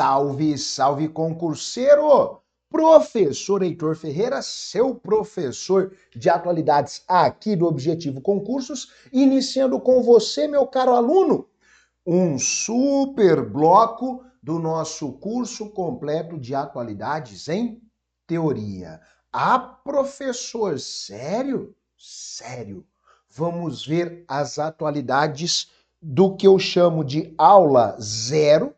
Salve, salve concurseiro! Professor Heitor Ferreira, seu professor de atualidades aqui do Objetivo Concursos, iniciando com você, meu caro aluno, um super bloco do nosso curso completo de atualidades em teoria. Ah, professor, sério? Sério. Vamos ver as atualidades do que eu chamo de aula zero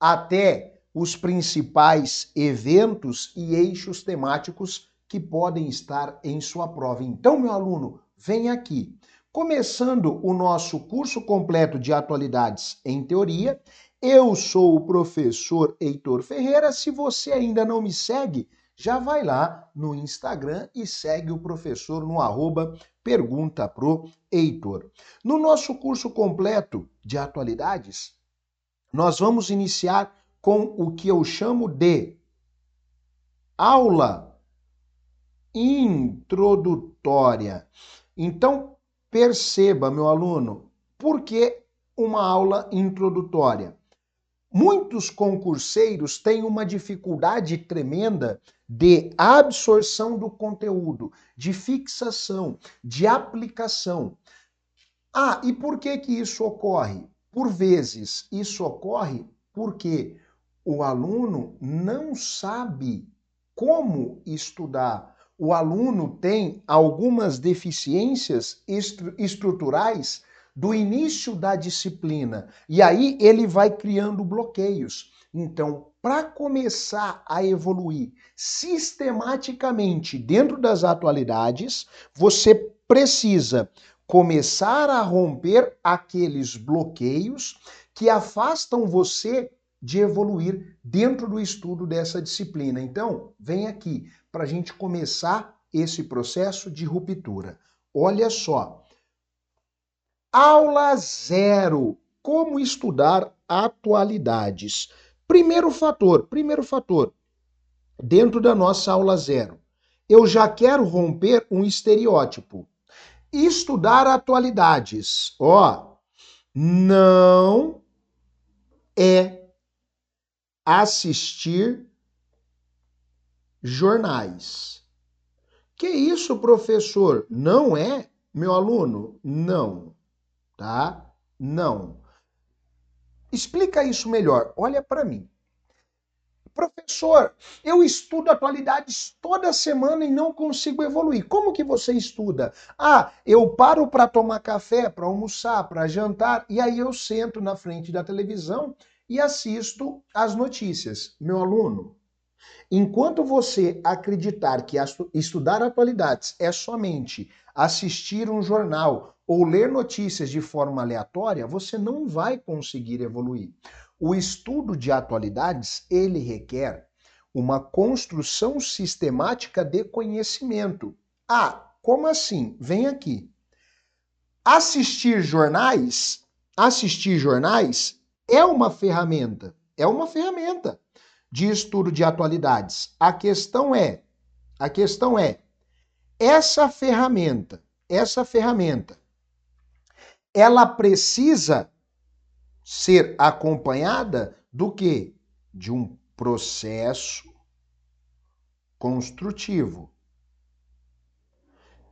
até os principais eventos e eixos temáticos que podem estar em sua prova. Então, meu aluno, vem aqui. Começando o nosso curso completo de atualidades em teoria, eu sou o professor Heitor Ferreira. Se você ainda não me segue, já vai lá no Instagram e segue o professor no arroba pergunta pro Heitor. No nosso curso completo de atualidades, nós vamos iniciar com o que eu chamo de aula introdutória. Então, perceba, meu aluno, por que uma aula introdutória? Muitos concurseiros têm uma dificuldade tremenda de absorção do conteúdo, de fixação, de aplicação. Ah, e por que que isso ocorre? Por vezes, isso ocorre porque o aluno não sabe como estudar. O aluno tem algumas deficiências estru estruturais do início da disciplina e aí ele vai criando bloqueios. Então, para começar a evoluir sistematicamente dentro das atualidades, você precisa começar a romper aqueles bloqueios que afastam você de evoluir dentro do estudo dessa disciplina. Então, vem aqui para a gente começar esse processo de ruptura. Olha só. Aula zero. Como estudar atualidades. Primeiro fator, primeiro fator, dentro da nossa aula zero. Eu já quero romper um estereótipo. Estudar atualidades, ó, não é assistir jornais. Que isso, professor? Não é, meu aluno? Não, tá? Não. Explica isso melhor. Olha para mim. Professor, eu estudo atualidades toda semana e não consigo evoluir. Como que você estuda? Ah, eu paro para tomar café, para almoçar, para jantar e aí eu sento na frente da televisão e assisto as notícias. Meu aluno, enquanto você acreditar que estudar atualidades é somente assistir um jornal ou ler notícias de forma aleatória, você não vai conseguir evoluir. O estudo de atualidades, ele requer uma construção sistemática de conhecimento. Ah, como assim? Vem aqui. Assistir jornais, assistir jornais é uma ferramenta, é uma ferramenta de estudo de atualidades. A questão é, a questão é essa ferramenta, essa ferramenta ela precisa ser acompanhada do que? De um processo construtivo.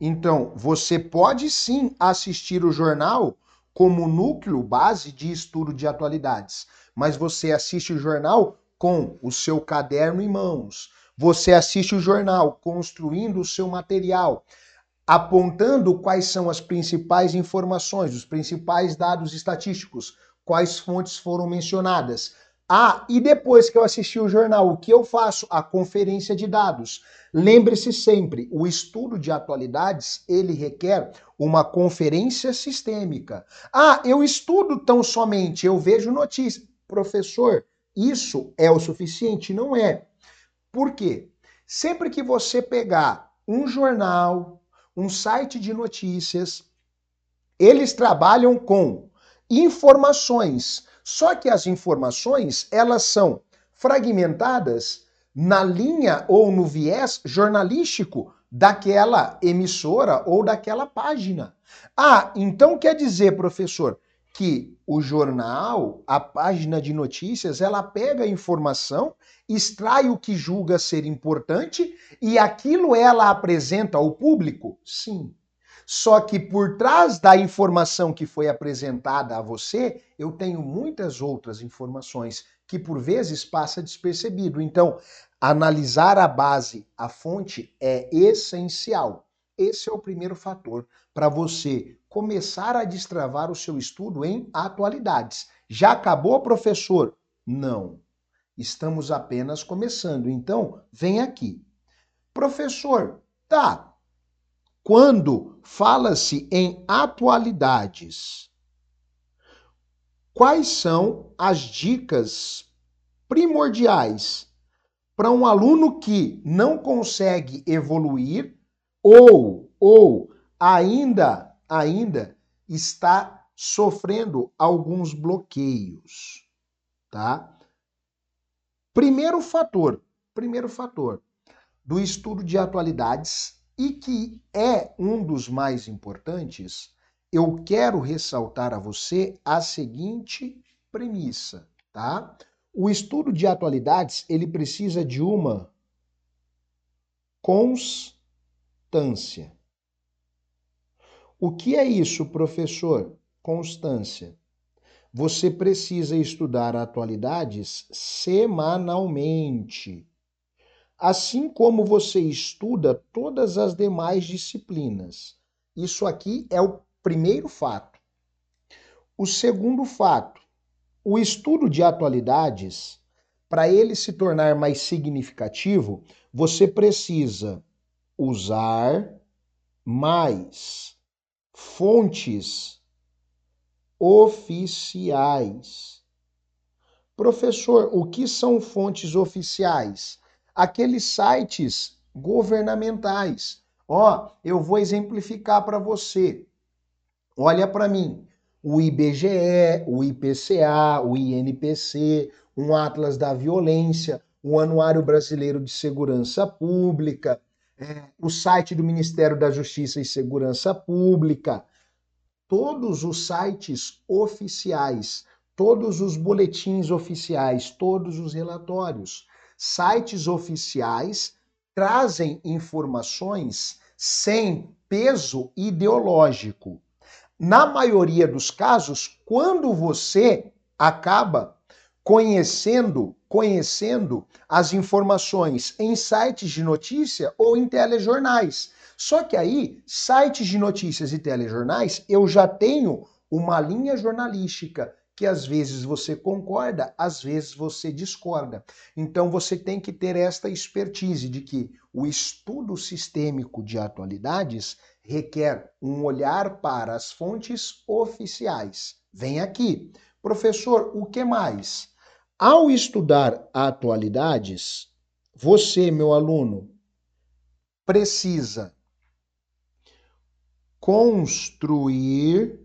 Então, você pode sim assistir o jornal como núcleo base de estudo de atualidades, mas você assiste o jornal com o seu caderno em mãos. Você assiste o jornal construindo o seu material apontando quais são as principais informações, os principais dados estatísticos, quais fontes foram mencionadas. Ah, e depois que eu assisti o jornal, o que eu faço? A conferência de dados. Lembre-se sempre, o estudo de atualidades, ele requer uma conferência sistêmica. Ah, eu estudo tão somente, eu vejo notícias. Professor, isso é o suficiente? Não é. Por quê? Sempre que você pegar um jornal, um site de notícias. Eles trabalham com informações, só que as informações, elas são fragmentadas na linha ou no viés jornalístico daquela emissora ou daquela página. Ah, então quer dizer, professor, que o jornal, a página de notícias, ela pega a informação, extrai o que julga ser importante e aquilo ela apresenta ao público? Sim. Só que por trás da informação que foi apresentada a você, eu tenho muitas outras informações que por vezes passa despercebido. Então, analisar a base, a fonte é essencial. Esse é o primeiro fator para você começar a destravar o seu estudo em atualidades. Já acabou, professor? Não. Estamos apenas começando. Então, vem aqui. Professor, tá, quando fala-se em atualidades, quais são as dicas primordiais para um aluno que não consegue evoluir ou ou ainda ainda está sofrendo alguns bloqueios, tá? Primeiro fator, primeiro fator do estudo de atualidades e que é um dos mais importantes, eu quero ressaltar a você a seguinte premissa, tá? O estudo de atualidades, ele precisa de uma constância. O que é isso, professor? Constância. Você precisa estudar atualidades semanalmente assim como você estuda todas as demais disciplinas. Isso aqui é o primeiro fato. O segundo fato, o estudo de atualidades, para ele se tornar mais significativo, você precisa usar mais fontes oficiais. Professor, o que são fontes oficiais? Aqueles sites governamentais. Ó, eu vou exemplificar para você. Olha para mim. O IBGE, o IPCA, o INPC, um Atlas da Violência, o Anuário Brasileiro de Segurança Pública, é, o site do Ministério da Justiça e Segurança Pública, todos os sites oficiais, todos os boletins oficiais, todos os relatórios sites oficiais trazem informações sem peso ideológico. Na maioria dos casos, quando você acaba conhecendo, conhecendo as informações em sites de notícia ou em telejornais. Só que aí, sites de notícias e telejornais, eu já tenho uma linha jornalística que às vezes você concorda, às vezes você discorda. Então você tem que ter esta expertise de que o estudo sistêmico de atualidades requer um olhar para as fontes oficiais. Vem aqui. Professor, o que mais? Ao estudar atualidades, você, meu aluno, precisa construir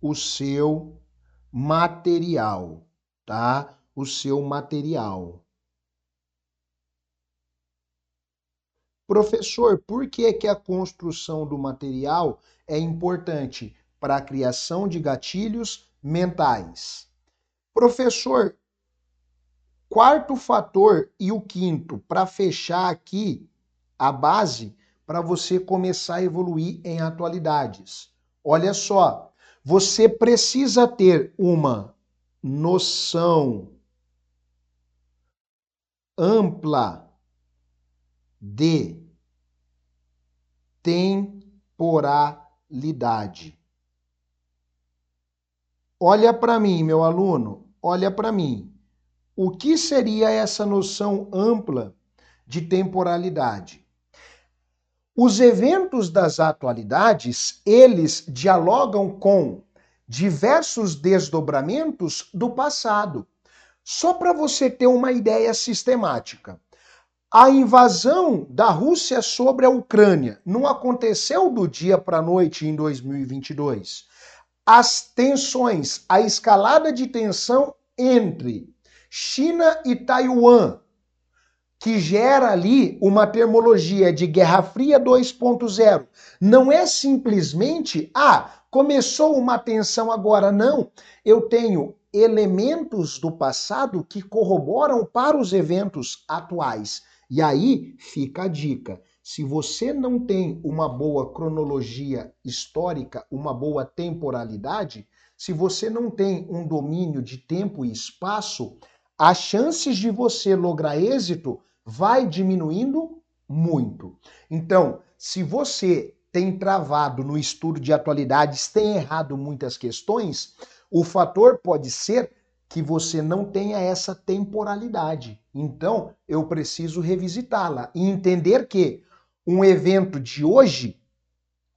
o seu material, tá? O seu material. Professor, por que, que a construção do material é importante para a criação de gatilhos mentais? Professor, quarto fator e o quinto, para fechar aqui a base para você começar a evoluir em atualidades. Olha só, você precisa ter uma noção ampla de temporalidade. Olha para mim, meu aluno, olha para mim. O que seria essa noção ampla de temporalidade? Os eventos das atualidades, eles dialogam com diversos desdobramentos do passado. Só para você ter uma ideia sistemática. A invasão da Rússia sobre a Ucrânia não aconteceu do dia para a noite em 2022. As tensões, a escalada de tensão entre China e Taiwan que gera ali uma termologia de Guerra Fria 2.0. Não é simplesmente, ah, começou uma tensão agora. Não. Eu tenho elementos do passado que corroboram para os eventos atuais. E aí fica a dica. Se você não tem uma boa cronologia histórica, uma boa temporalidade, se você não tem um domínio de tempo e espaço, as chances de você lograr êxito vai diminuindo muito. Então, se você tem travado no estudo de atualidades, tem errado muitas questões, o fator pode ser que você não tenha essa temporalidade. Então, eu preciso revisitá-la e entender que um evento de hoje,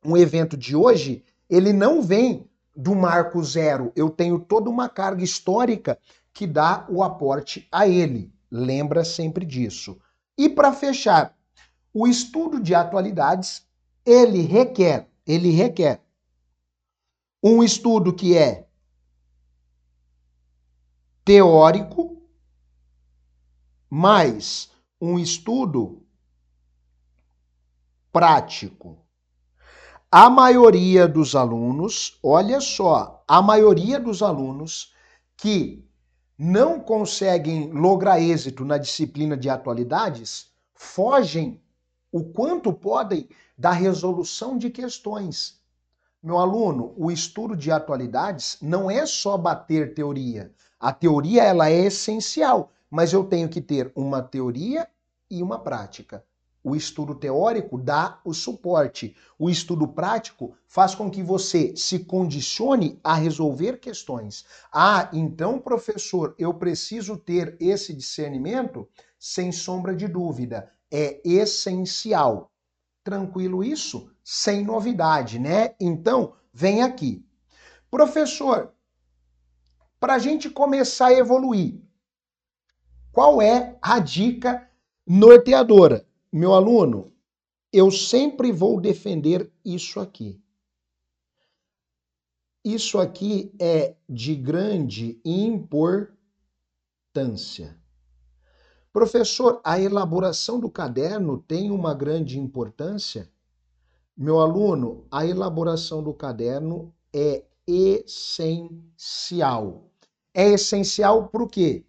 um evento de hoje, ele não vem do marco zero. Eu tenho toda uma carga histórica que dá o aporte a ele. Lembra sempre disso. E para fechar, o estudo de atualidades, ele requer, ele requer um estudo que é teórico, mais um estudo prático. A maioria dos alunos, olha só, a maioria dos alunos que não conseguem lograr êxito na disciplina de atualidades fogem o quanto podem da resolução de questões. Meu aluno, o estudo de atualidades não é só bater teoria. A teoria ela é essencial, mas eu tenho que ter uma teoria e uma prática. O estudo teórico dá o suporte. O estudo prático faz com que você se condicione a resolver questões. Ah, então, professor, eu preciso ter esse discernimento? Sem sombra de dúvida, é essencial. Tranquilo isso? Sem novidade, né? Então, vem aqui. Professor, para a gente começar a evoluir, qual é a dica norteadora? Meu aluno, eu sempre vou defender isso aqui. Isso aqui é de grande importância. Professor, a elaboração do caderno tem uma grande importância? Meu aluno, a elaboração do caderno é essencial. É essencial por quê?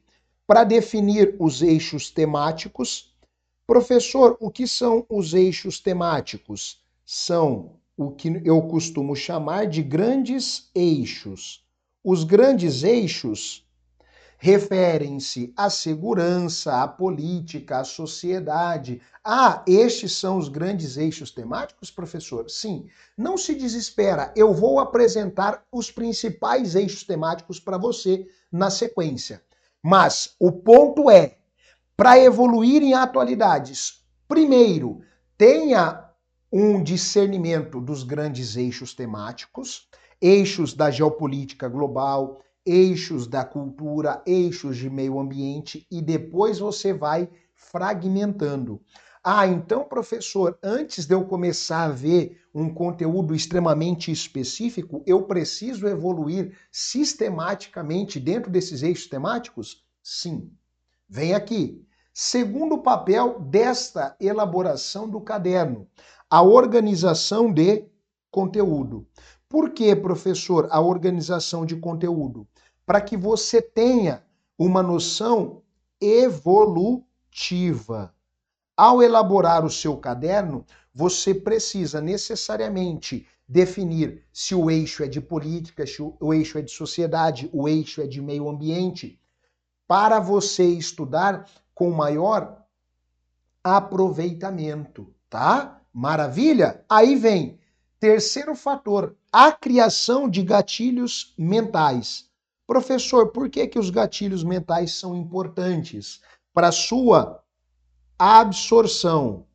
Para definir os eixos temáticos Professor, o que são os eixos temáticos? São o que eu costumo chamar de grandes eixos. Os grandes eixos referem-se à segurança, à política, à sociedade. Ah, estes são os grandes eixos temáticos, professor? Sim. Não se desespera, eu vou apresentar os principais eixos temáticos para você na sequência. Mas o ponto é, para evoluir em atualidades, primeiro, tenha um discernimento dos grandes eixos temáticos, eixos da geopolítica global, eixos da cultura, eixos de meio ambiente e depois você vai fragmentando. Ah, então, professor, antes de eu começar a ver um conteúdo extremamente específico, eu preciso evoluir sistematicamente dentro desses eixos temáticos? Sim. Vem aqui. Segundo papel desta elaboração do caderno, a organização de conteúdo. Por que, professor, a organização de conteúdo? Para que você tenha uma noção evolutiva. Ao elaborar o seu caderno, você precisa necessariamente definir se o eixo é de política, se o eixo é de sociedade, o eixo é de meio ambiente, para você estudar com maior aproveitamento, tá? Maravilha? Aí vem terceiro fator, a criação de gatilhos mentais. Professor, por que que os gatilhos mentais são importantes para sua absorção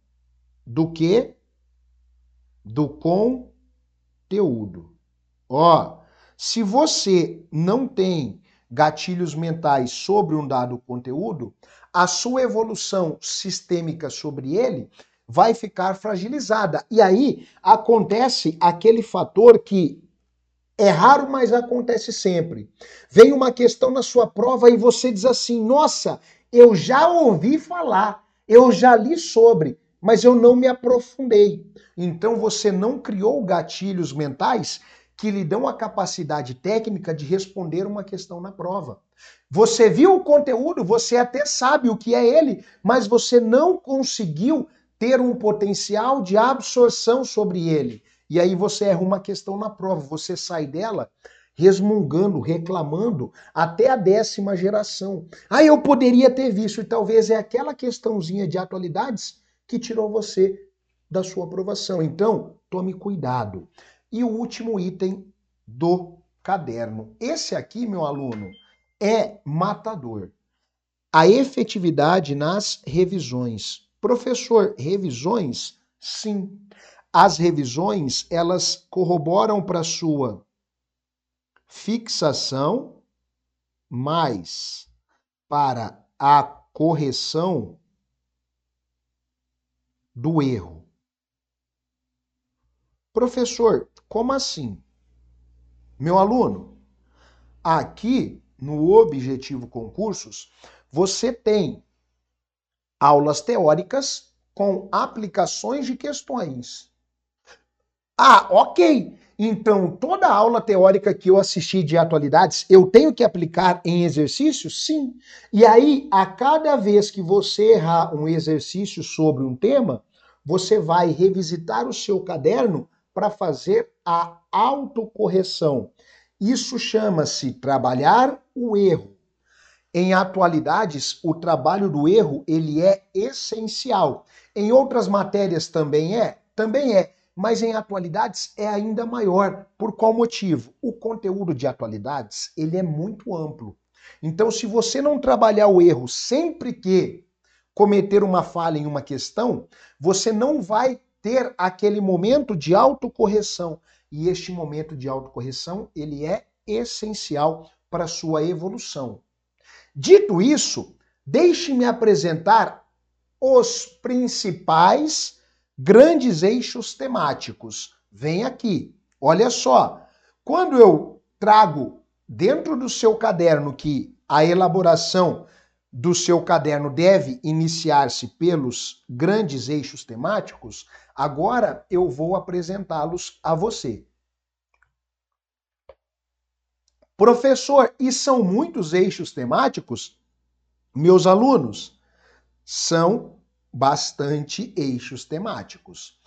do que? Do conteúdo. Ó, se você não tem gatilhos mentais sobre um dado conteúdo, a sua evolução sistêmica sobre ele vai ficar fragilizada. E aí acontece aquele fator que é raro, mas acontece sempre. Vem uma questão na sua prova e você diz assim: nossa, eu já ouvi falar, Eu já li sobre, mas eu não me aprofundei. Então você não criou gatilhos mentais que lhe dão a capacidade técnica de responder uma questão na prova. Você viu o conteúdo, você até sabe o que é ele, mas você não conseguiu ter um potencial de absorção sobre ele. E aí você erra uma questão na prova, você sai dela resmungando, reclamando até a décima geração. Ah, eu poderia ter visto, e talvez é aquela questãozinha de atualidades que tirou você da sua aprovação. Então, tome cuidado. E o último item do caderno. Esse aqui, meu aluno, é matador. A efetividade nas revisões. Professor, revisões? Sim. As revisões, elas corroboram para sua fixação mais para a correção do erro. Professor, como assim? Meu aluno, aqui no Objetivo Concursos, você tem aulas teóricas com aplicações de questões. Ah, ok. Então, toda aula teórica que eu assisti de atualidades, eu tenho que aplicar em exercícios? Sim. E aí, a cada vez que você errar um exercício sobre um tema, você vai revisitar o seu caderno para fazer a autocorreção. Isso chama-se trabalhar o erro. Em atualidades, o trabalho do erro, ele é essencial. Em outras matérias também é? Também é mas em atualidades é ainda maior. Por qual motivo? O conteúdo de atualidades, ele é muito amplo. Então, se você não trabalhar o erro sempre que cometer uma falha em uma questão, você não vai ter aquele momento de autocorreção. E este momento de autocorreção, ele é essencial para a sua evolução. Dito isso, deixe-me apresentar os principais grandes eixos temáticos. Vem aqui. Olha só. Quando eu trago dentro do seu caderno que a elaboração do seu caderno deve iniciar-se pelos grandes eixos temáticos, agora eu vou apresentá-los a você. Professor, e são muitos eixos temáticos? Meus alunos, são bastante eixos temáticos.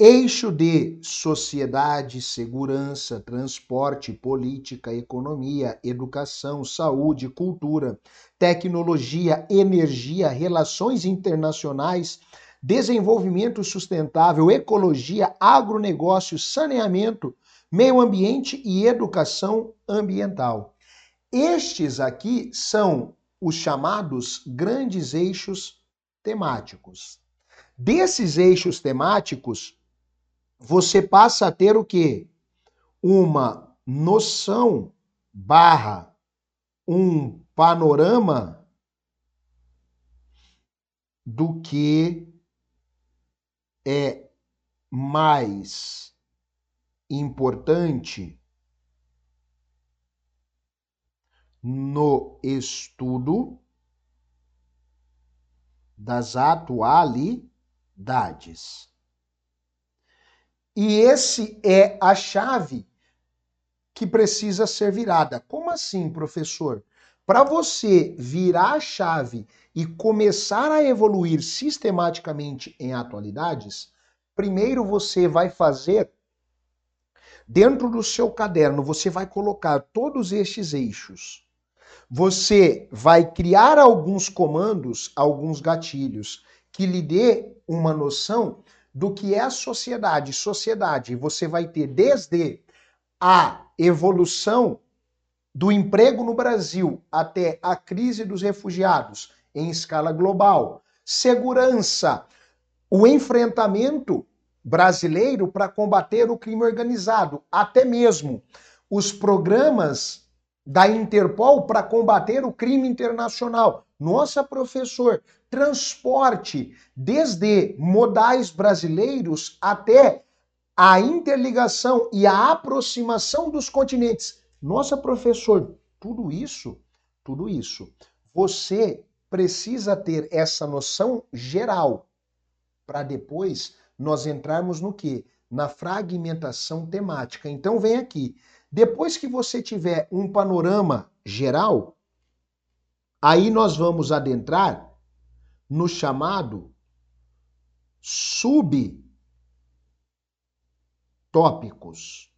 Eixo de sociedade, segurança, transporte, política, economia, educação, saúde, cultura, tecnologia, energia, relações internacionais, desenvolvimento sustentável, ecologia, agronegócio, saneamento, meio ambiente e educação ambiental. Estes aqui são os chamados grandes eixos temáticos. Desses eixos temáticos, você passa a ter o quê? Uma noção barra um panorama do que é mais importante no estudo das atualidades. E esse é a chave que precisa ser virada. Como assim, professor? Para você virar a chave e começar a evoluir sistematicamente em atualidades, primeiro você vai fazer dentro do seu caderno, você vai colocar todos estes eixos você vai criar alguns comandos, alguns gatilhos, que lhe dê uma noção do que é a sociedade. Sociedade, você vai ter desde a evolução do emprego no Brasil até a crise dos refugiados em escala global, segurança, o enfrentamento brasileiro para combater o crime organizado, até mesmo os programas da Interpol para combater o crime internacional. Nossa, professor, transporte desde modais brasileiros até a interligação e a aproximação dos continentes. Nossa, professor, tudo isso, tudo isso, você precisa ter essa noção geral para depois nós entrarmos no que? Na fragmentação temática. Então vem aqui. Depois que você tiver um panorama geral, aí nós vamos adentrar no chamado subtópicos.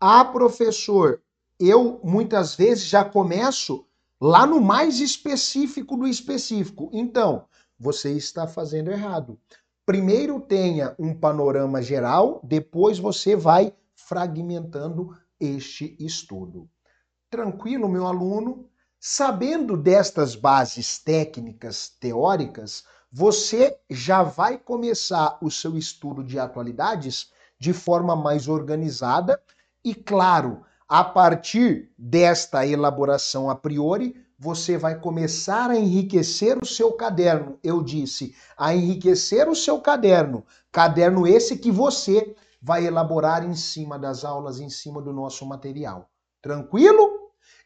Ah, professor, eu muitas vezes já começo lá no mais específico do específico. Então, você está fazendo errado. Primeiro tenha um panorama geral, depois você vai fragmentando este estudo. Tranquilo, meu aluno? Sabendo destas bases técnicas teóricas, você já vai começar o seu estudo de atualidades de forma mais organizada e, claro, a partir desta elaboração a priori, você vai começar a enriquecer o seu caderno. Eu disse, a enriquecer o seu caderno. Caderno esse que você vai elaborar em cima das aulas, em cima do nosso material. Tranquilo?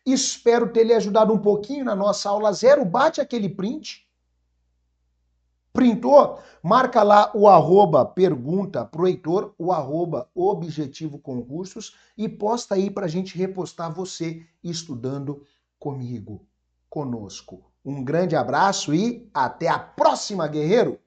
Espero ter lhe ajudado um pouquinho na nossa aula zero. Bate aquele print. Printou? Marca lá o arroba pergunta pro Heitor, o arroba objetivo concursos e posta aí para a gente repostar você estudando comigo conosco. Um grande abraço e até a próxima, guerreiro!